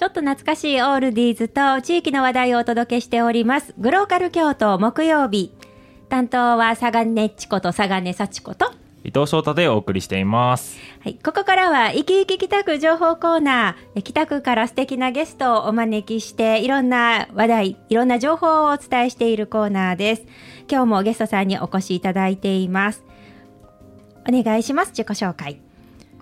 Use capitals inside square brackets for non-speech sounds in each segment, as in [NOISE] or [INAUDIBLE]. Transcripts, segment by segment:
ちょっと懐かしいオールディーズと地域の話題をお届けしております。グローカル京都木曜日。担当は佐賀根っちこと佐賀根幸子と。伊藤翔太でお送りしています。はい。ここからは、生き生き北区情報コーナー。え北区から素敵なゲストをお招きして、いろんな話題、いろんな情報をお伝えしているコーナーです。今日もゲストさんにお越しいただいています。お願いします。自己紹介。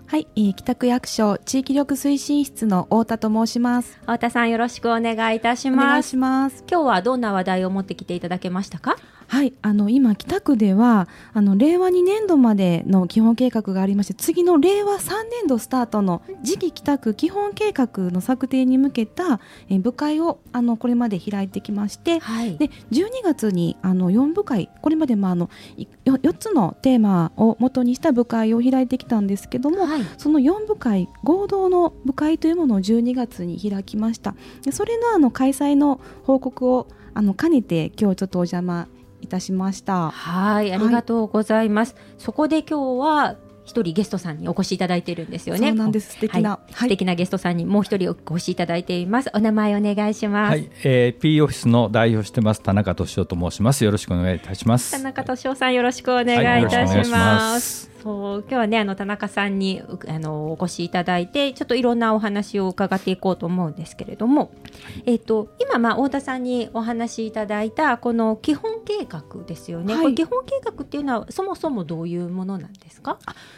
はい、えー北区役所地域力推進室の太田と申します。太田さんよろしくお願いいたしお願います。します。今日はどんな話題を持ってきていただけましたか？はい、あの今北区ではあの令和2年度までの基本計画がありまして、次の令和3年度スタートの次期北区基本計画の策定に向けた、えー部会をあのこれまで開いてきまして、はい。で12月にあの4部会これまでもあのいよ4つのテーマを元にした部会を開いてきたんですけども、はい。その4部会合同の部会というものを12月に開きました。でそれのあの開催の報告をあの兼ねて今日ちょっとお邪魔いたしましたはい、ありがとうございます。そこで今日は一人ゲストさんにお越しいただいているんですよね。そうなんです素敵なはい素敵なゲストさんにもう一人お越しいただいています。お名前お願いします。はい、えー、P オフィスの代表してます田中俊夫と申します。よろしくお願いいたします。田中俊夫さんよろしくお願いいたします。そう今日はねあの田中さんにうあのお越しいただいてちょっといろんなお話を伺っていこうと思うんですけれども、えっ、と今まあ太田さんにお話しいただいたこの基本計画ですよね。はい基本計画っていうのはそもそもどういうものなんですか？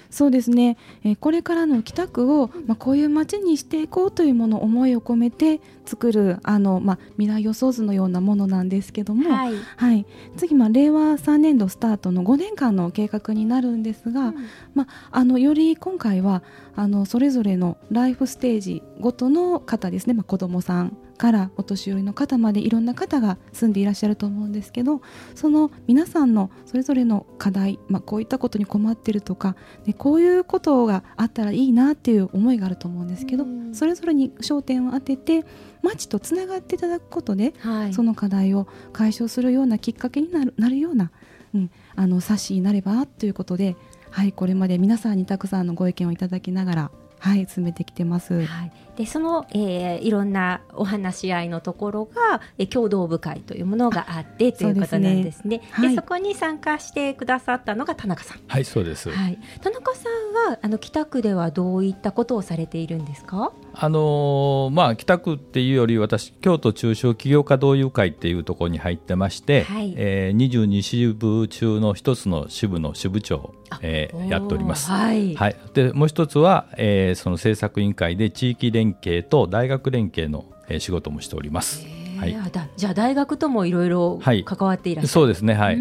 そうですね、えーこれからの北区を、まあ、こういう街にしていこうというもの思いを込めて作るあの、まあ、未来予想図のようなものなんですけども、はい。はい、次、まあ、令和3年度スタートの5年間の計画になるんですが、まあ、あのより今回はあのそれぞれのライフステージごとの方ですね、まあ、子どもさんからお年寄りの方までいろんな方が住んでいらっしゃると思うんですけどその皆さんのそれぞれの課題、まあ、こういったことに困ってるとかでこういうことがあったらいいなっていう思いがあると思うんですけどうんそれぞれに焦点を当てて町とつながっていただくことではい。その課題を解消するようなきっかけになるなるような、うん、あの冊子になればということで、はい、これまで皆さんにたくさんのご意見をいただきながら、はい、進めてきてます。はい、でその、えーいろんなお話し合いのところが、えー共同部会というものがあってということなんですね。ではいそこに参加してくださったのが田中さん。はい、そうです。はい、田中さんはあの北区ではどういったことをされているんですか？あのーまあ北区っていうより私京都中小企業家同友会っていうところに入ってまして、はいえー、22支部中の一つの支部の支部長を、えーやっております。はい。はい、でもう一つは、えーその政策委員会で地域連携と大学連携の、えー仕事もしております。はいじゃあ大学ともいろいろはい関わっていらっしゃる。そうですね、はい。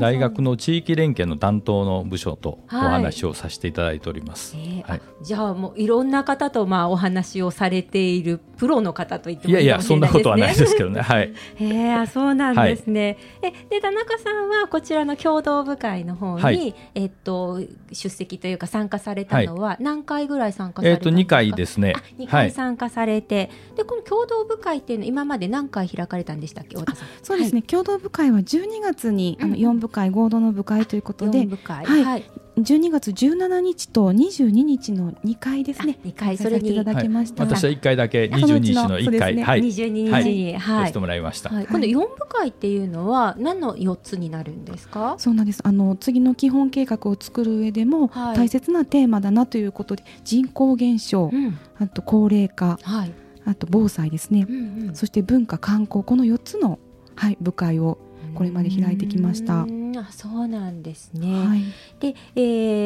大学の地域連携の担当の部署とおはい話をさせていただいております。えーはいあじゃあもういろんな方とまあお話をされているプロの方と言ってもいいいやいや、そんな。ことはないですけどね。[LAUGHS] はい。へえあそうなんですね。えで田中さんはこちらの共同部会の方に、はいえっと出席というか参加されたのは何回ぐらい参加されえっ、と、たんですか？2回ですねあ。2はい。回参加されて、でこの共同部会っていうのは今まで何回開かれたんでしたっけ太田さん？そうですね、共同部会は12月にあのうん4部会合同の部会ということはい。で四部会。はい。はい。12月17日と22日の2回ですね。あ二回。開催させていただきました、私は1回だけそのう22日ちのの1回、はい、22日に。ははい。やせてもらいました。はい、この4部会っていうのは何の4つになるんですか？そうなんです。あの次の基本計画を作る上でもはい。大切なテーマだなということで、人口減少、うん。あと高齢化はい、あと防災ですね、うんうん。そして文化観光この4つの、はい、部会を、これまで開いてきました。んあそうなんですね、はい、で、え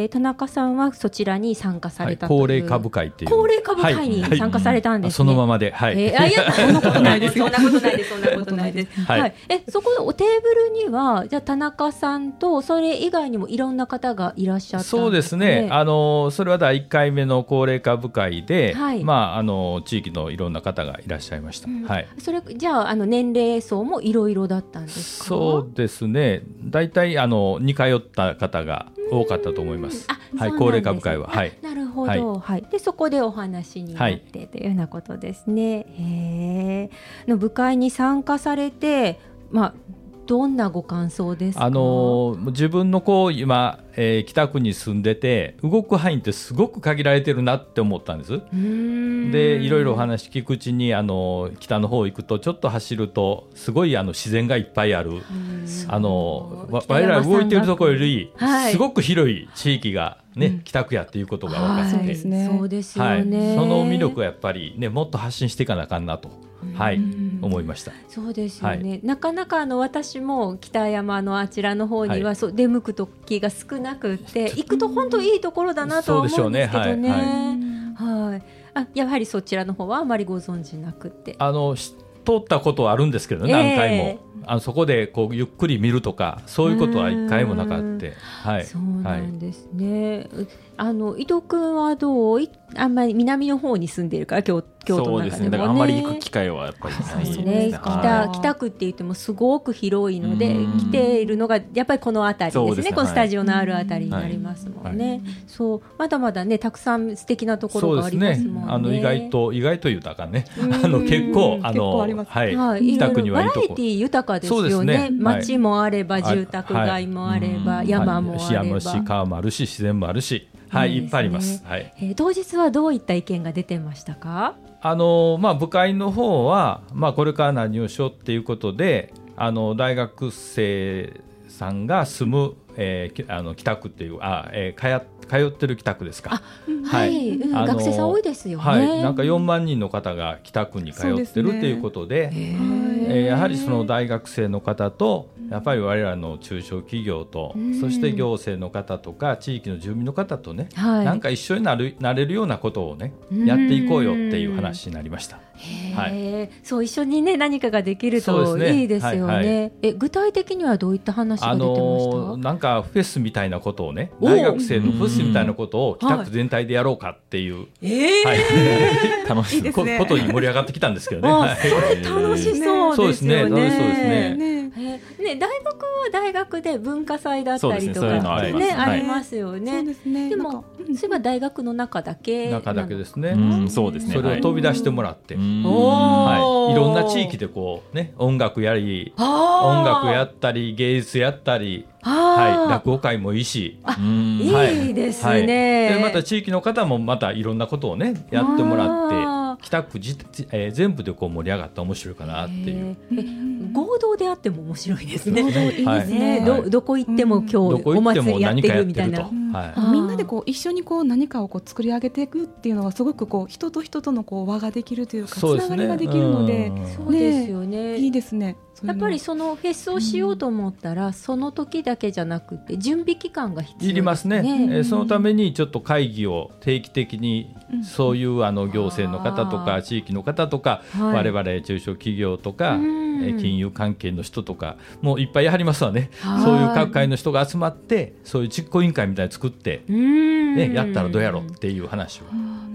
ー田中さんはそちらに参加さはい、れたという、高齢化部会っていう。高齢化部会にはい。参加されたんですね、そのままで、はい。えーあいやそんなことないです。[LAUGHS] そんなことないです。そんなことないです。はい。はい、えそこのおテーブルにはじゃあ田中さんとそれ以外にもいろんな方がいらっしゃったそうですね、あのそれは第1回目の高齢化部会で、はい。まあ、あの地域のいろんな方がいらっしゃいました。うん。はい。それじゃああの年齢層もいろいろだったんですか？そうですね、大体あの似通った方が多かったと思います。うなんですね高齢化部会は。はい。なるほど、はいでそこでお話になってというようなことですね。へえの部会に参加されて、まあ、どんなご感想ですか？あの自分のこう今、えー北区に住んでて動く範囲ってすごく限られてるなって思ったんです。でいろいろお話聞くうちにあの北の方行くとちょっと走るとすごいあの自然がいっぱいある。あのわ我々動いてるところより、はい。すごく広い地域がね、北区やっていうことが分かって、そうですねそうですよはい、ね、その魅力はやっぱりねもっと発信していかなあかんなと、はい、思いました。そうですよね、なかなかあの私も北山のあちらの方には、そう出向く時が少なくって行くと本当いいところだなとは思うんですけどね。はいはい、あやはりそちらの方はあまりご存知なくて。あのし通ったことはあるんですけどね、えー何回もあのそこでこうゆっくり見るとかそういうことは一回もなかって、はい、そうなんですね。あの伊藤君はどういあんまり南の方に住んでいるから京京都の中でもね。そうですね。だからあんまり行く機会はやっぱりないですね。ね。北北区って言ってもすごく広いのでうん。来ているのがやっぱりこの辺りですね。ね。このスタジオのある辺りになりますもんね。そう。まだまだねたくさん素敵なところがありますねもんね。あの意外と意外と豊かね。うん。あの結構あ結構のはい、はい、北区にはいいとこ。バラエティ豊かですそうですよね。ね街もあれば住宅街もあれば、はい山もあれば。山し川もあるし自然もあるし、はい、いっぱいあります。はい。えー当日はどういった意見が出てましたか？あのまあ部会の方はまあこれから何をしようっていうことで、あの大学生さんが住む、えーきあの北区っていうあ、えー、通通ってる北区ですか。はい、うんあの学生さん多いですよね。はい、なんか4万人の方が北区に通ってるっていうことで、へえやはりその大学生の方とやっぱり我々の中小企業と、うん。そして行政の方とか地域の住民の方とね、はい。なんか一緒になるなれるようなことをねうん。やっていこうよっていう話になりました。へー。そう一緒にね何かができるといいですよね。はいはえ具体的にはどういった話があ出てました？のーなんかフェスみたいなことをねお大学生のフェスみたい。なことをん北区全体でやろうかってい。う、えーはい。楽しい。こことに盛り上がってきたんですけどね。あはい。それ楽しそうそうですすねね。そうですねねえーね大学は大学で文化祭だったりとそうい。うのかありますねはい。ありますよね。ですねでもそうい。えば大学の中だけ中だけですね。うんそうですねそれを飛び出してもらって、うんおーはい、い。ろんな地域でこうね音楽やり音楽やったり芸術やったり、はい、落語会もいいし、うん。いはい。ですね。はい。でまた地域の方もまたいろんなことをねやってもらあって北区じ、えー全部でこう盛り上がったら面白いかなっていう。合同であっても面白いですね。合同いいですね。どどこ行っても今日どこお祭りやってるみたい。な。みんなでこう一緒にこう何かをこう作り上げていくっていうのはすごくこう人と人とのこう輪ができるというかつそうですね。ながりができるのでうん。そうですよね。いいですね。やっぱりそのフェスをしようと思ったら、その時だけじゃなくて準備期間が必要です、ね。いりますね、えーそのためにちょっと会議を定期的にそういうあの行政の方とか地域の方とかはい。我々中小企業とかうん。えー金融関係の人とかもういっぱいやりますわね。はい。そういう各界の人が集まってそういう実行委員会みたいに作ってうん。ねやったらどうやろうっていう話を。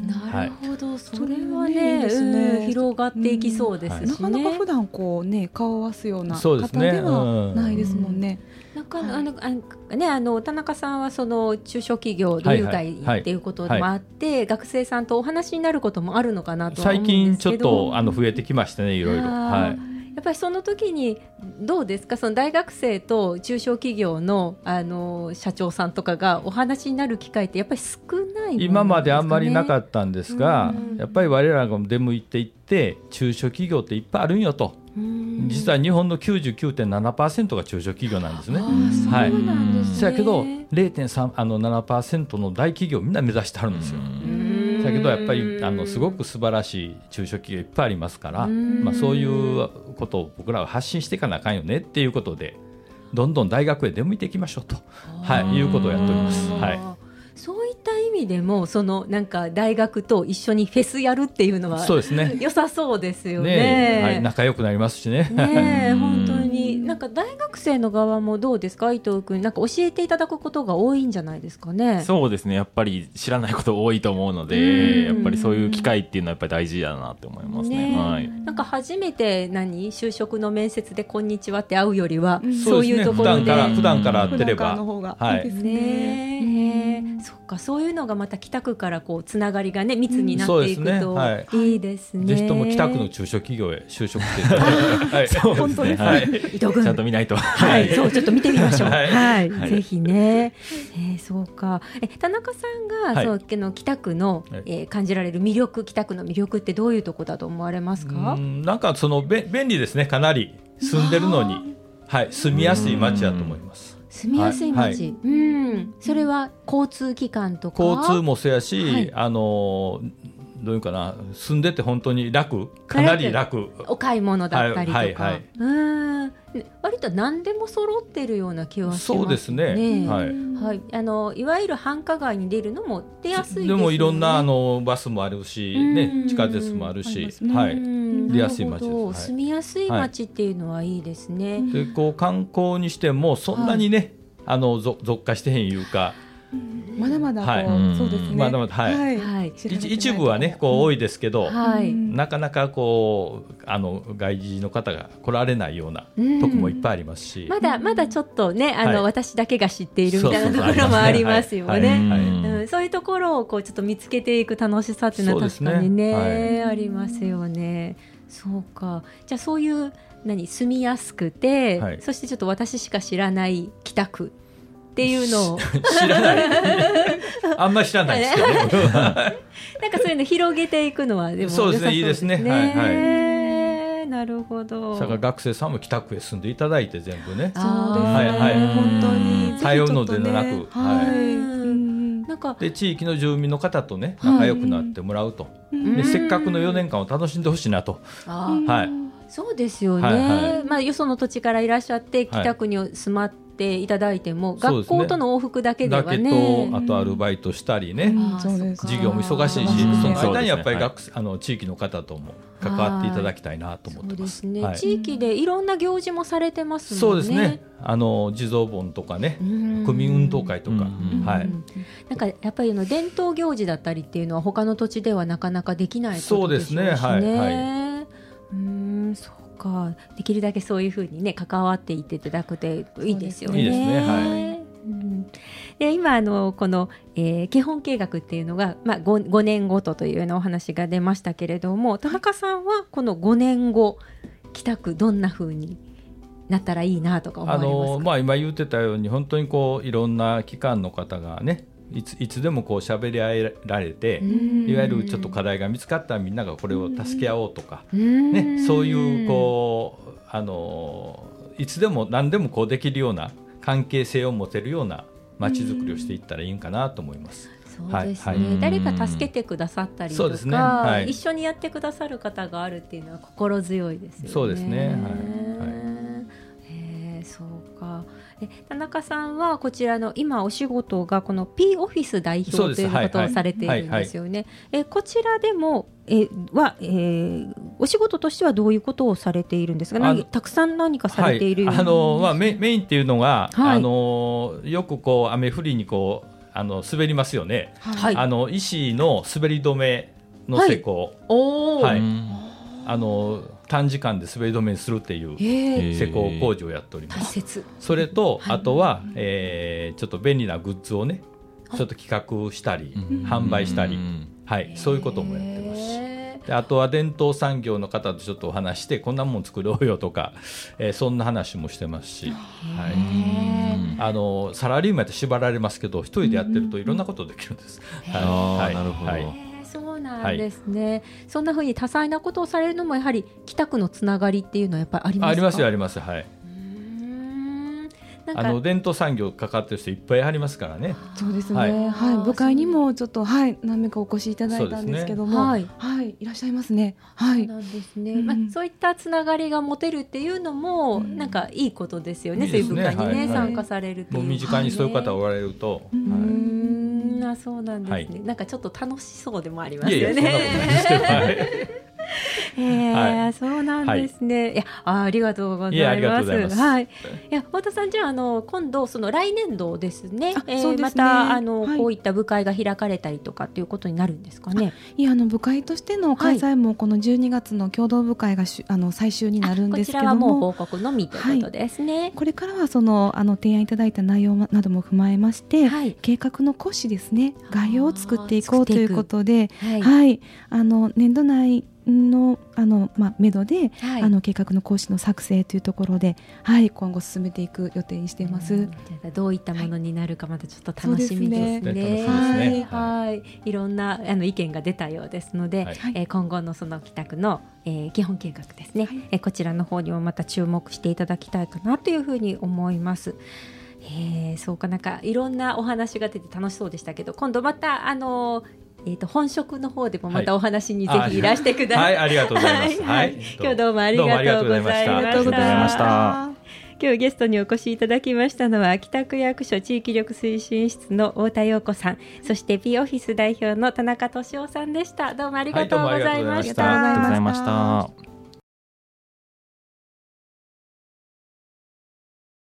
なるほど、それはそれねいねいですね。うん広がっていきそうですしね。なかなか普段こうね顔を合わすようなそうですね。方ではないですもんね。なんか、あのあのねあの田中さんはその中小企業同友はいはいはい会っていうこともあって、学生さんとお話になることもあるのかなと最うん近ちょっとあの増えてきましたねいろいろ。はい。やっぱりその時にどうですか？その大学生と中小企業のあの社長さんとかがお話になる機会ってやっぱり少ないね、今まであんまりなかったんですがうん。やっぱり我らが出向いていって中小企業っていっぱいあるんよと。うん。実は日本の99.7%が中小企業なんですね。はいなんですね。そやけど0.3あの7%の大企業みんな目指してはるんですよ。うんだけどやっぱりあのすごく素晴らしい中小企業いっぱいありますから、うんまあ、そういうことを僕らは発信していかなあかんよねっていうことでどんどん大学へ出向いていきましょうと、はい、いうことをやっております。はいそういった意味でもそのなんか大学と一緒にフェスやるっていうのはそうですね良さそうですよね。ねはい、仲良くなりますしね。ねえ本当になんか大学生の側もどうですか？伊藤君なんか教えていただくことが多いんじゃないですかね？そうですね。やっぱり知らないこと多いと思うのうん。でやっぱりそういう機会っていうのはやっぱり大事だなって思いますね。ね。えはい。なんか初めて何就職の面接でこんにちはって会うよりは、うん。そういうところで。普段から普段から会ってれば。普段からの方がはいいいですね。ね。えそっかそういうのがまた北区からこうつながりがね密になっていくと、はい。いいですね。ぜひとも北区の中小企業へ就職していただい。て、はい、そう本当ですね。はい。伊藤君ちゃんと見ないと。はい、そうちょっと見てみましょう。は、はい。ぜひね。えー、そうか。え田中さんが、はい。そうあの北区の、はい。えー感じられる魅力北区の魅力ってどういうとこだと思われますか？うんなんかそのべ便利ですね。かなり住んでるのに、はい、住みやすい街だと思います。住みやすいはい街、うん、それは交通機関とか？交通もそうやし、はい。あのどういうかな住んでて本当に楽？かなり楽。お買い物だったりとか、はいはいはい。うん割と何でも揃ってるような気はしますね。そうですね。はい。はい、あのいわゆる繁華街に出るのも出やすいですよね。でもいろんなあのバスもあるし、うん。ね、地下鉄もあるし、うんはい、うん出やすい街です。住みやすい街っていうのはいいですね。でこう観光にしてもそんなにね、あのぞ続化してへんいうか、まだまだはい。そうですね。まだまだはい。はい。一一部はねこう多いですけど、はい。うんなかなかこうあの外人の方が来られないようなうん。とこもいっぱいありますし、まだまだちょっとねあの、はい。私だけが知っているみたいなところもありますよはい。ね。そういうところをこうちょっと見つけていく楽しさっていうのは確かにねはい。ありますよね。そうか。じゃあそういう何住みやすくて、はい。そしてちょっと私しか知らない北区っていうのを。[LAUGHS] 知らない。あんまり知らないですけど、ね、[LAUGHS] [LAUGHS] なんかそういうの広げていくのはでもそうですね。いいですね。はいはい。なるほど。だから学生さんも北区へ住んでいただいて全部ね。あそうですね。はい。はい。本当に。通うのでなくはい。なんか。で地域の住民の方とね仲良くなってもらうと、うんでせっかくの4年間を楽しんでほしいなと、はい。そうですよね、はいはい。まあ、よその土地からいらっしゃってはい。北区に住まっていただいても、学校との往復だけではだけねとあとアルバイトしたりね、授業も忙しいしうんその間にやっぱりはい学生、あの地域の方とも関わっていただきたいなと思ってま。す。すね、はい。地域でいろんな行事もされてます。そうですね。あの地蔵盆とかね、うん。区民運動会とか、うんはい。うんなんかやっぱりあの伝統行事だったりっていうのは他の土地ではなかなかできないことでしょうしね。そうですね。はい。はうんそうかできるだけそういうふうにね関わっていっていただくといいですよね。いいですね。はい。うん。で今あのこの、えー基本計画っていうのが、まあ、5, 5年ごとというようなお話が出ましたけれども田中さんはこの5年後北区どんなふうになったらいいなとかあれますか？のまあ今言ってたように本当にこういろんな機関の方がね、いついつでもこう喋り合えられて、うん。いわゆるちょっと課題が見つかったらみんながこれを助け合おうとか、うん。ね、そういうこうあのいつでも何でもこうできるような関係性を持てるような街づくりをしていったらいいんかなと思います。そうですね、はいはい。誰か助けてくださったりとか、ね。はい。一緒にやってくださる方があるっていうのは心強いですよね。そうですね。はいかえ田中さんはこちらの今お仕事がこの P オフィス代表ということをされているんですよね。えこちらでもえは、えーお仕事としてはどういうことをされているんですか？たくさん何かされている、はい、あのまあメメインっていうのが、はい。あのよくこう雨降りにこうあの滑りますよね。はい。あの石の滑り止めの施工、おお、はい。うんあの短時間で滑り止めにするっていうえー。施工工事をやっております。大切。それと、はい。あとは、えーちょっと便利なグッズをねちょっと企画したり、うん。販売したり、うん。はい、そういうこともやってます。し。あとは伝統産業の方とちょっとお話してこんなもん作ろうよとか、えーそんな話もしてますし、はい、あのサラリーマンって縛られますけど一人でやってるといろんなことできるんです。はい。はい。なるほど。はいなんですね、そんな風に多彩なことをされるのもやはり北区のつながりっていうのはやっぱりありますか？ありますよあります。はい。あの伝統産業かかってる人いっぱいありますからね。そうですね。ははい。い、部会にもちょっとはい何名かお越しいただいたんですけども、はいはい、いらっしゃいますね。はい。そうなんですね、うんまあ、そういったつながりが持てるっていうのも、うん。なんかいいことですよね、そういう部会にね、はい。はい。参加されるっていう。もう身近にそういう方おはられると、うい、うはーんあそうなんですね、はい。なんかちょっと楽しそうでもありますよそんなことないね。えー、はい、そうなんですね。はい、いやあ、ありがとうございます。いはい。いや、太田さん、じゃあ、あの、今度、その来年度ですね。えー、ね、また、あの、はい、こういった部会が開かれたりとかっていうことになるんですかね。いや、あの、部会としての開催も、この12月の共同部会がし、あの、最終になるんですけども。も報告のみということですね。これからは、その、あの、提案いただいた内容なども踏まえまして、計画の講師ですね。概要を作っていこうということで。はい、あの、年度内のあの、まあ、目処で、はい、あの計画の講師の作成というところで、はい、今後進めていく予定にしています。うん、どういったものになるかまたちょっと楽しみですね。ね。はい、はい、いろんなあの意見が出たようですので、はい、えー、今後のその帰宅の、えー、基本計画ですね、はい、えー、こちらの方にもまた注目していただきたいかなというふうに思います。えー、そうかなんかいろんなお話が出て楽しそうでしたけど今度またあのえっ、ー、と本職の方でもまたお話にぜひい。らしてください。はい、ありがとうございます。はい、今日どうもありがとうございました。ありがとうございました。今日ゲストにお越しいただきましたのは北区役所地域力推進室の太田陽子さん。そして P オフィス代表の田中俊夫さんでした。どうもありがとうございました、はい、ありがとうございました